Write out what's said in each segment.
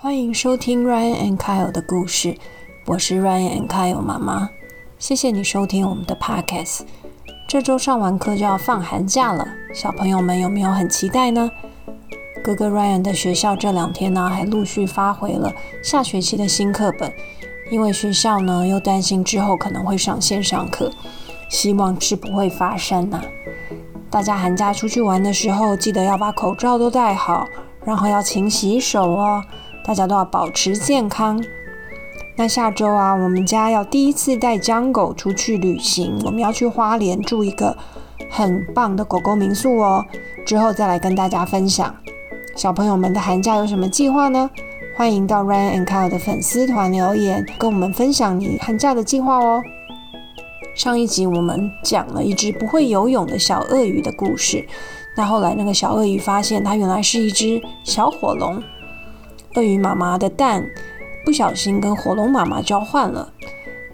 欢迎收听 Ryan and Kyle 的故事，我是 Ryan and Kyle 妈妈。谢谢你收听我们的 Podcast。这周上完课就要放寒假了，小朋友们有没有很期待呢？哥哥 Ryan 的学校这两天呢，还陆续发回了下学期的新课本，因为学校呢又担心之后可能会上线上课，希望是不会发生呐。大家寒假出去玩的时候，记得要把口罩都戴好，然后要勤洗手哦。大家都要保持健康。那下周啊，我们家要第一次带江狗出去旅行，我们要去花莲住一个很棒的狗狗民宿哦。之后再来跟大家分享。小朋友们的寒假有什么计划呢？欢迎到 Ryan and Kyle 的粉丝团留言，跟我们分享你寒假的计划哦。上一集我们讲了一只不会游泳的小鳄鱼的故事，那后来那个小鳄鱼发现它原来是一只小火龙。鳄鱼妈妈的蛋不小心跟火龙妈妈交换了。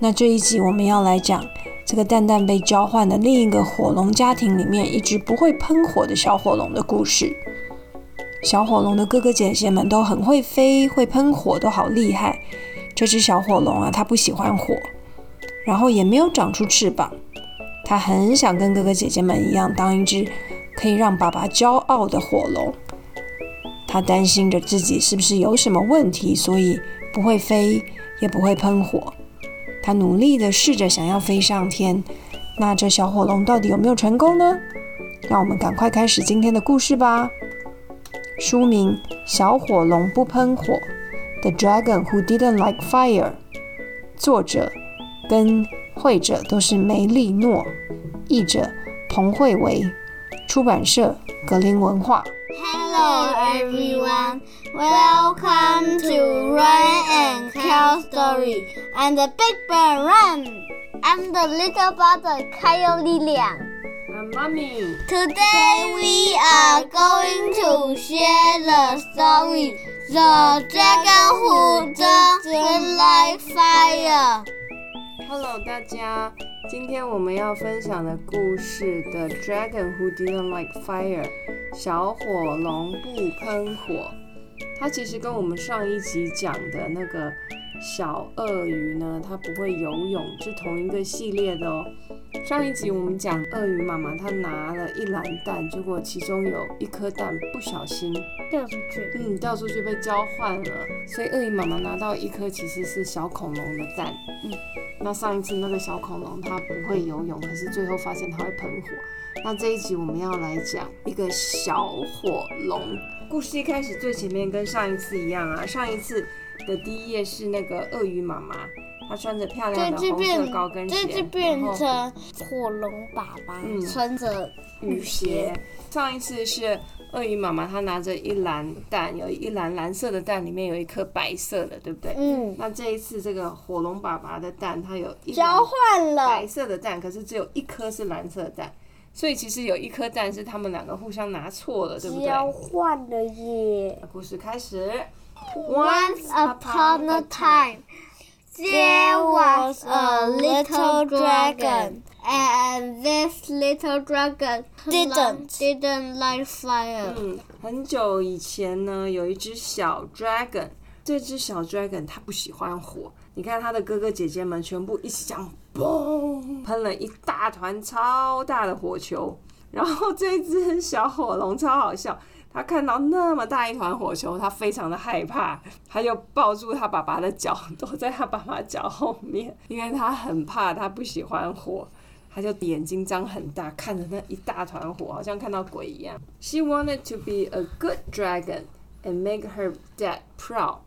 那这一集我们要来讲这个蛋蛋被交换的另一个火龙家庭里面一只不会喷火的小火龙的故事。小火龙的哥哥姐姐们都很会飞，会喷火，都好厉害。这只小火龙啊，它不喜欢火，然后也没有长出翅膀。它很想跟哥哥姐姐们一样，当一只可以让爸爸骄傲的火龙。他担心着自己是不是有什么问题，所以不会飞，也不会喷火。他努力的试着想要飞上天。那这小火龙到底有没有成功呢？让我们赶快开始今天的故事吧。书名《小火龙不喷火》，The Dragon Who Didn't Like Fire。作者跟绘者都是梅利诺，译者彭惠维，出版社格林文化。Hello everyone, welcome to Ryan and Kyle story. I'm the big bird Ryan. I'm the little brother Kyle Liang. I'm mommy. Today we are going to share the story The Dragon Who Doesn't Like Fire. Hello，大家，今天我们要分享的故事《The Dragon Who Didn't Like Fire》 小火龙不喷火。它其实跟我们上一集讲的那个小鳄鱼呢，它不会游泳，是同一个系列的哦。上一集我们讲鳄鱼妈妈，她拿了一篮蛋，结果其中有一颗蛋不小心掉出去，嗯，掉出去被交换了，所以鳄鱼妈妈拿到一颗其实是小恐龙的蛋，嗯。那上一次那个小恐龙它不会游泳，可是最后发现它会喷火。那这一集我们要来讲一个小火龙。故事一开始最前面跟上一次一样啊，上一次的第一页是那个鳄鱼妈妈，她穿着漂亮的红色高跟鞋，这就变成火龙爸爸穿着雨鞋。上一次是鳄鱼妈妈，她拿着一篮蛋，有一篮蓝色的蛋，里面有一颗白色的，对不对？嗯。那这一次这个火龙爸爸的蛋，它有一交换了白色的蛋，可是只有一颗是蓝色的蛋。所以其实有一颗蛋是他们两个互相拿错了，对不对？交换了耶！故事开始。Once upon a time, there was a little dragon, and this little dragon didn't didn't like fire. 嗯，很久以前呢，有一只小 dragon，这只小 dragon 它不喜欢火。你看它的哥哥姐姐们全部一起这样，嘣，喷了一大团超大的火球。然后这只小火龙超好笑，他看到那么大一团火球，他非常的害怕，他就抱住他爸爸的脚，躲在他爸爸脚后面，因为他很怕，他不喜欢火，他就眼睛张很大，看着那一大团火，好像看到鬼一样。She wanted to be a good dragon and make her dad proud。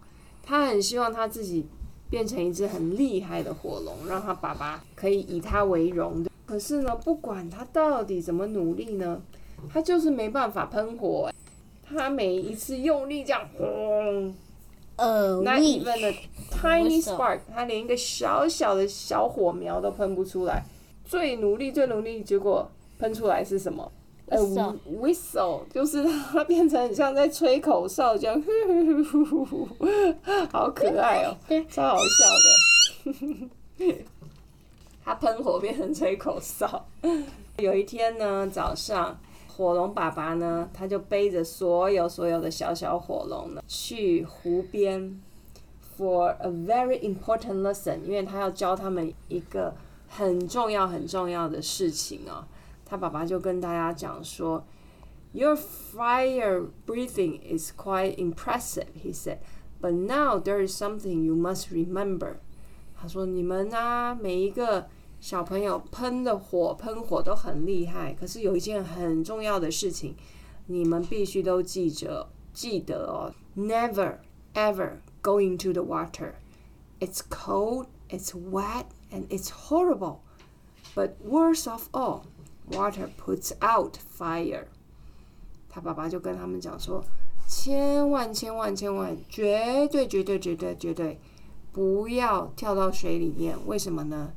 他很希望他自己。变成一只很厉害的火龙，让他爸爸可以以他为荣。可是呢，不管他到底怎么努力呢，他就是没办法喷火。他每一次用力这样，轰，呃，那 even a tiny spark，他连一个小小的小火苗都喷不出来。最努力，最努力，结果喷出来是什么？呃，whistle 就是它变成很像在吹口哨这样，好可爱哦，超好笑的。它喷火变成吹口哨。有一天呢，早上火龙爸爸呢，他就背着所有所有的小小火龙呢，去湖边，for a very important lesson，因为他要教他们一个很重要很重要的事情哦。他爸爸就跟大家讲说，Your fire breathing is quite impressive, he said. But now there is something you must remember. 他说：“你们啊，每一个小朋友喷的火、喷火都很厉害。可是有一件很重要的事情，你们必须都记着、记得哦。Never ever go into the water. It's cold, it's wet, and it's horrible. But worst of all, water puts out fire.” 他爸爸就跟他们讲说。千万千万千万，绝对绝对绝对绝对，不要跳到水里面。为什么呢？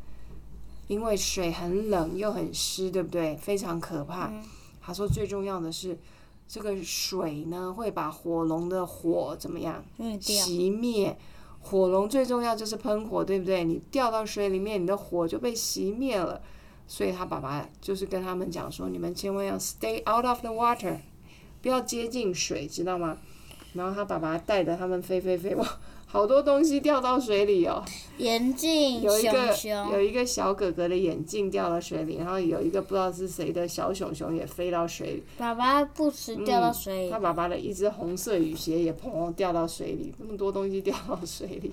因为水很冷又很湿，对不对？非常可怕。他说最重要的是，这个水呢会把火龙的火怎么样？熄灭。火龙最重要就是喷火，对不对？你掉到水里面，你的火就被熄灭了。所以他爸爸就是跟他们讲说：你们千万要 stay out of the water。不要接近水，知道吗？然后他爸爸带着他们飞飞飞，哇，好多东西掉到水里哦。眼镜，有一个有一个小哥哥的眼镜掉到水里，然后有一个不知道是谁的小熊熊也飞到水里。爸爸不时掉到水里。他爸爸的一只红色雨鞋也砰掉到水里，那么多东西掉到水里。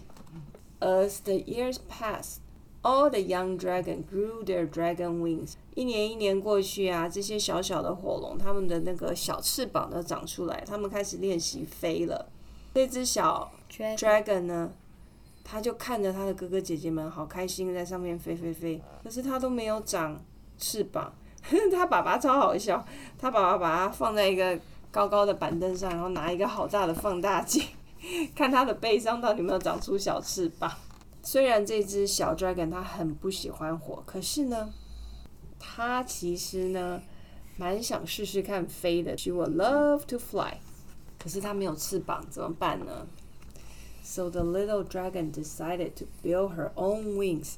As the years passed. All the young dragon grew their dragon wings。一年一年过去啊，这些小小的火龙，它们的那个小翅膀都长出来，它们开始练习飞了。这只小 dragon 呢，他就看着他的哥哥姐姐们，好开心，在上面飞飞飞。可是他都没有长翅膀。他爸爸超好笑，他爸爸把它放在一个高高的板凳上，然后拿一个好大的放大镜，看他的背上到底有没有长出小翅膀。虽然这只小 dragon 它很不喜欢火，可是呢，它其实呢蛮想试试看飞的。She would love to fly，可是它没有翅膀，怎么办呢？So the little dragon decided to build her own wings。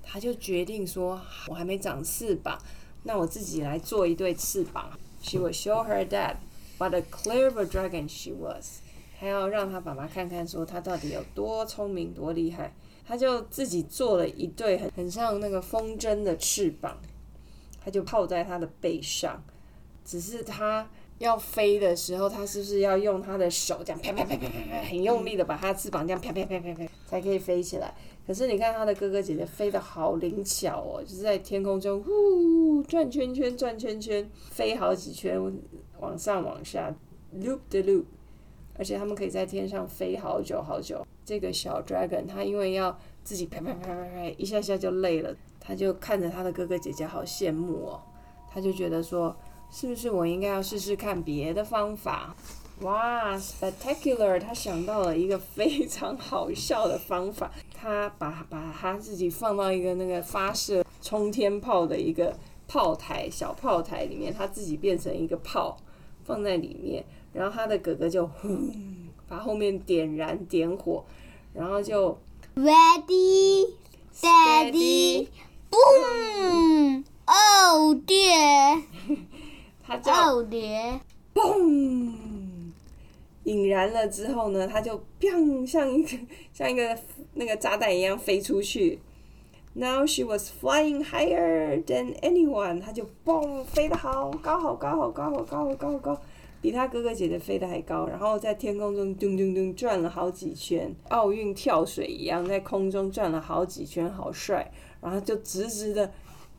它就决定说，我还没长翅膀，那我自己来做一对翅膀。She would show her dad what a clever dragon she was。还要让他爸爸看看，说他到底有多聪明、多厉害。他就自己做了一对很很像那个风筝的翅膀，他就泡在他的背上。只是他要飞的时候，他是不是要用他的手这样啪啪啪啪啪啪，很用力的把他的翅膀这样啪啪啪啪啪，才可以飞起来？可是你看他的哥哥姐姐飞得好灵巧哦，就是在天空中呼转圈圈转圈圈，飞好几圈，往上往下 loop the loop。而且他们可以在天上飞好久好久。这个小 dragon，他因为要自己啪啪啪啪啪一下下就累了，他就看着他的哥哥姐姐好羡慕哦，他就觉得说，是不是我应该要试试看别的方法？哇，spectacular！他想到了一个非常好笑的方法，他把把他自己放到一个那个发射冲天炮的一个炮台小炮台里面，他自己变成一个炮放在里面。然后他的哥哥就呼，把后面点燃点火，然后就 ready steady boom oh dear，他叫 oh dear boom，引燃了之后呢，他就砰像一个像一个那个炸弹一样飞出去。Now she was flying higher than anyone，他就嘣飞得好高好高好高好高好高好高。比他哥哥姐姐飞得还高，然后在天空中咚咚咚转了好几圈，奥运跳水一样在空中转了好几圈，好帅！然后就直直的，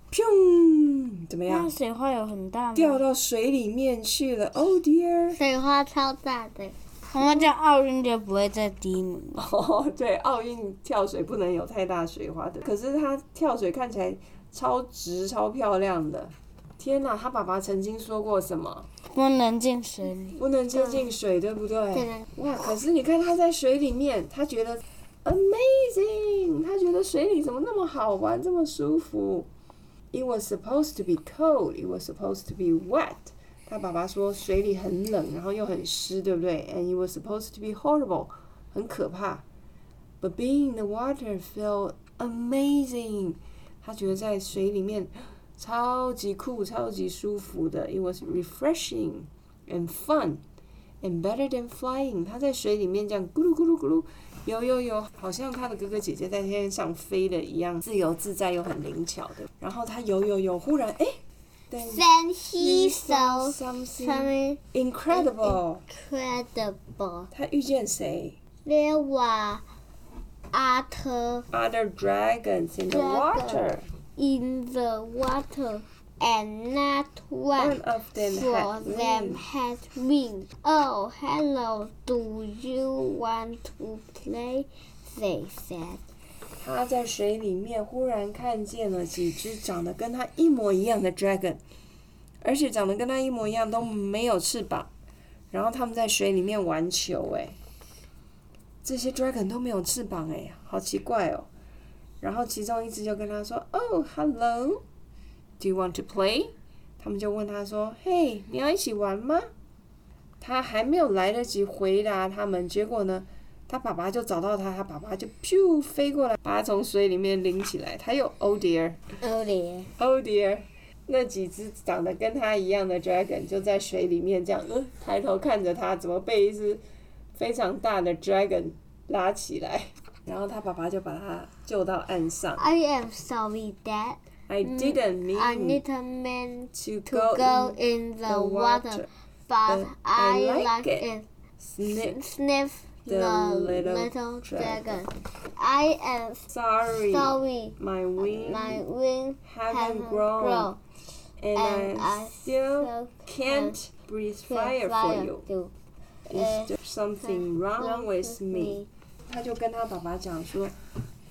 砰，怎么样？那水花有很大吗？掉到水里面去了，Oh dear！水花超大的，我们讲奥运就不会再低迷。哦，对，奥运跳水不能有太大水花的，可是他跳水看起来超直、超漂亮的。天哪，他爸爸曾经说过什么？不能进水里，不能接近水，对不对？哇！可是你看他在水里面，他觉得 amazing，他觉得水里怎么那么好玩，这么舒服？It was supposed to be cold, it was supposed to be wet。他爸爸说水里很冷，然后又很湿，对不对？And it was supposed to be horrible，很可怕。But being in the water felt amazing。他觉得在水里面。超级酷、超级舒服的。It was refreshing and fun and better than flying。他在水里面这样咕噜咕噜咕噜游游游，好像他的哥哥姐姐在天上飞的一样，自由自在又很灵巧的。然后他游游游，忽然哎 Then he saw something something incredible。 incredible. 他遇见谁 There were other ？Other dragons in the Dragon. water. In the water, and not One one of them for had them had wings. Oh, hello! Do you want to play? They said. 他在水里面忽然看见了几只长得跟他一模一样的 dragon，而且长得跟他一模一样都没有翅膀，然后他们在水里面玩球，哎，这些 dragon 都没有翅膀，哎，好奇怪哦。然后其中一只就跟他说：“Oh, hello, do you want to play？” 他们就问他说：“嘿，你要一起玩吗？”他还没有来得及回答他们，结果呢？他爸爸就找到他，他爸爸就噗飞过来，把他从水里面拎起来。他又 oh dear Oh dear. oh dear，那几只长得跟他一样的 dragon 就在水里面这样，呃，抬头看着他，怎么被一只非常大的 dragon 拉起来？然后他爸爸就把他救到岸上。 I am sorry, Dad. I didn't I mean didn't mean to to go go in in the the water, water, but but I I like like it. it. Snip. Sniff The the little little dragon. dragon. I am Sorry, sorry. my wings My wing haven't hasn't grown, grown. and, and I I still still can't breathe fire for you. too. Is there something wrong with me? 他就跟他爸爸讲说：“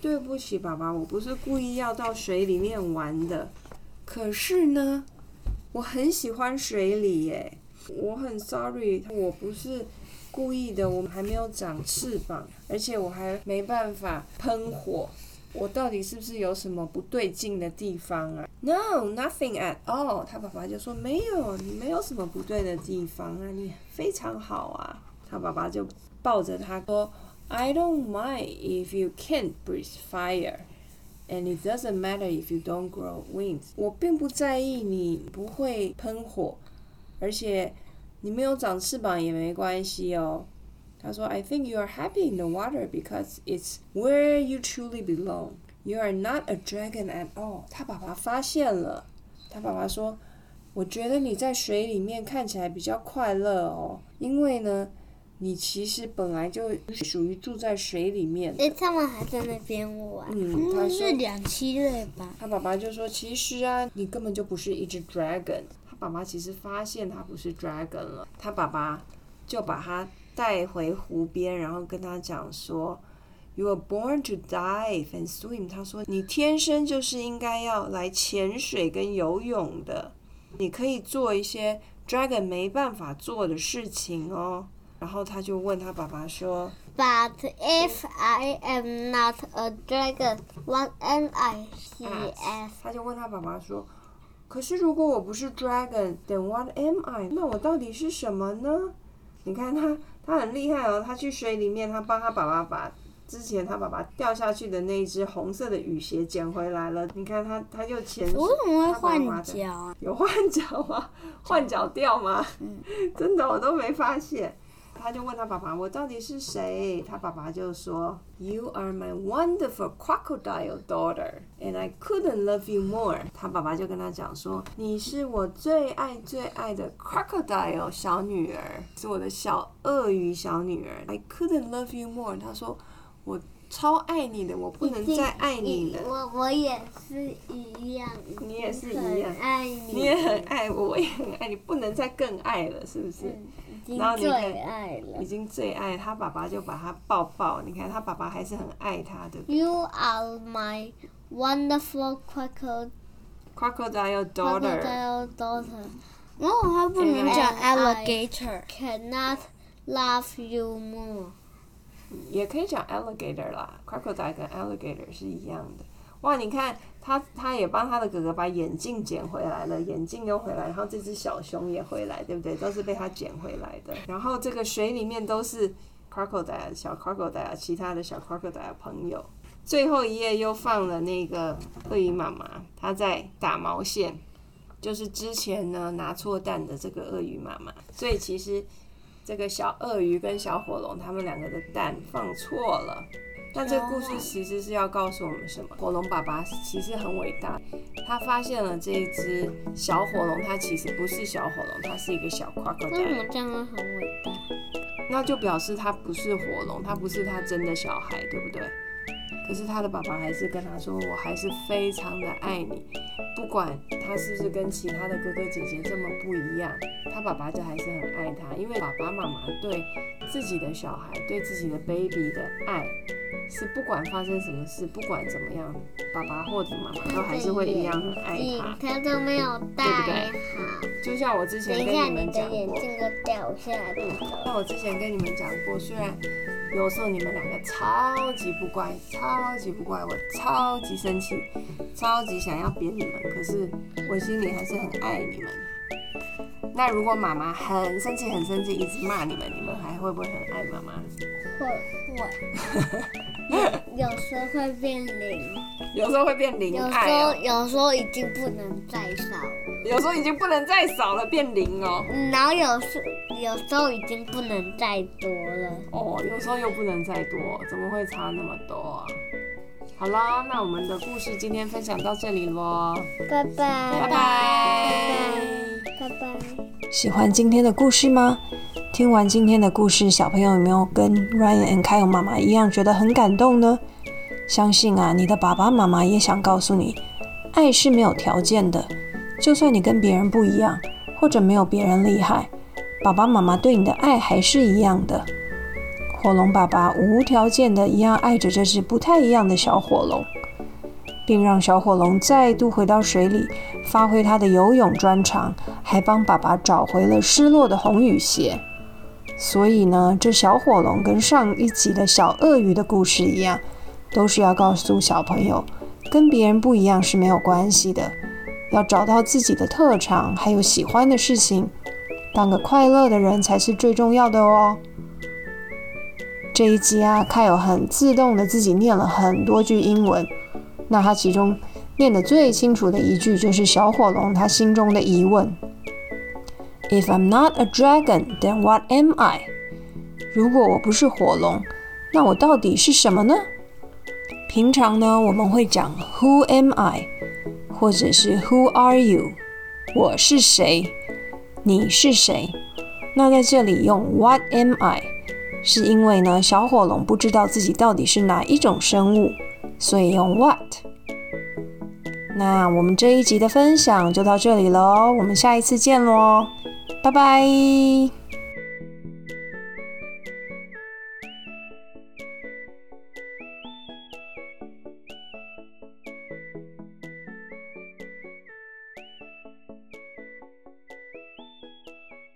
对不起，爸爸，我不是故意要到水里面玩的。可是呢，我很喜欢水里耶。我很 sorry，我不是故意的。我们还没有长翅膀，而且我还没办法喷火。我到底是不是有什么不对劲的地方啊？No, nothing at all。他爸爸就说没有，你没有什么不对的地方啊，你非常好啊。他爸爸就抱着他说 ，I don't mind if you can't breathe fire。And it doesn't matter if you don't grow wings。我并不在意你不会喷火，而且你没有长翅膀也没关系哦。他说：“I think you are happy in the water because it's where you truly belong. You are not a dragon at all。”他爸爸发现了，他爸爸说：“我觉得你在水里面看起来比较快乐哦，因为呢， 你其实本来就属于住在水里面的。诶，他们还在那边玩。嗯他是两栖类吧？他爸爸就说：“其实啊，你根本就不是一只 dragon。”他爸爸其实发现他不是 dragon 了，他爸爸就把他带回湖边，然后跟他讲说：“You were born to dive and swim。”他说：“你天生就是应该要来潜水跟游泳的，你可以做一些 dragon 没办法做的事情哦。”然后他就问他爸爸说 But if I am not a dragon, what am I? He Asked. asked. 他就问他爸爸说：“可是如果我不是 dragon，then what am I？那我到底是什么呢？”你看他，他很厉害哦。他去水里面，他帮他爸爸把之前他爸爸掉下去的那一只红色的雨鞋捡回来了。你看他，他又潜水，为什么换脚啊？有换脚吗？换脚掉吗？真的我都没发现。他就问他爸爸：“我到底是谁？”他爸爸就说：“You are my wonderful crocodile daughter, and I couldn't love you more。”他爸爸就跟他讲说：“你是我最爱最爱的 crocodile 小女儿，是我的小鳄鱼小女儿。I couldn't love you more。”他说：“我超爱你的，我不能再爱你了。”我我也是一样，你也是一样很爱你，你也很爱我，我也很爱你，不能再更爱了，是不是？然后你最看爱了已。经最爱他爸爸，就把他抱抱。你看他爸爸还是很爱他的 You are my wonderful crocodile crocodile daughter。crocodile daughter. 然后他不能讲 alligator. Cannot love you more. 也可以讲 alligator 啦，crocodile 跟 alligator 是一样的。哇，你看他他也帮他的哥哥把眼镜捡回来了，眼镜又回来，然后这只小熊也回来，对不对？都是被他捡回来的。然后这个水里面都是 crocodile 小 crocodile，其他的小 crocodile 朋友。最后一页又放了那个鳄鱼妈妈，她在打毛线，就是之前呢拿错蛋的这个鳄鱼妈妈。所以其实这个小鳄鱼跟小火龙他们两个的蛋放错了。但这个故事其实是要告诉我们什么？火龙爸爸其实很伟大，他发现了这一只小火龙，它其实不是小火龙，它是一个小 crocodile。为什么这样很伟大？那就表示它不是火龙，它不是他真的小孩，对不对？可是他的爸爸还是跟他说：“我还是非常的爱你，不管他是不是跟其他的哥哥姐姐这么不一样，他爸爸就还是很爱他，因为爸爸妈妈对自己的小孩、对自己的 baby 的爱。”是不管发生什么事，不管怎么样，爸爸或者妈妈都还是会一样很爱他。他都没有戴好。就像我之前跟你们讲过。眼镜都掉下来了。那我之前跟你们讲过，虽然有时候你们两个超级不乖，超级不乖，我超级生气，超级想要扁你们，可是我心里还是很爱你们。那如果妈妈很生气、很生气，一直骂你们，你们还会不会很爱妈妈？会会。有时候会变零，有时候会变零。有时候有时候已经不能再少了，有时候已经不能再少了，变零哦。然后有时有时候已经不能再多了。哦，有时候又不能再多，怎么会差那么多啊？好啦，那我们的故事今天分享到这里喽，拜拜拜拜拜拜。喜欢今天的故事吗？听完今天的故事，小朋友有没有跟 Ryan and Kyle 妈妈一样觉得很感动呢？相信啊，你的爸爸妈妈也想告诉你，爱是没有条件的。就算你跟别人不一样，或者没有别人厉害，爸爸妈妈对你的爱还是一样的。火龙爸爸无条件的一样爱着这只不太一样的小火龙，并让小火龙再度回到水里，发挥它的游泳专长，还帮爸爸找回了失落的红雨鞋。所以呢，这小火龙跟上一集的小鳄鱼的故事一样，都是要告诉小朋友，跟别人不一样是没有关系的，要找到自己的特长，还有喜欢的事情，当个快乐的人才是最重要的哦。这一集啊，凯有很自动的自己念了很多句英文，那他其中念的最清楚的一句就是小火龙他心中的疑问。If I'm not a dragon, then what am I？如果我不是火龙，那我到底是什么呢？平常呢，我们会讲 Who am I？或者是 Who are you？我是谁？你是谁？那在这里用 What am I？是因为呢，小火龙不知道自己到底是哪一种生物，所以用 What。那我们这一集的分享就到这里喽，我们下一次见喽。拜拜。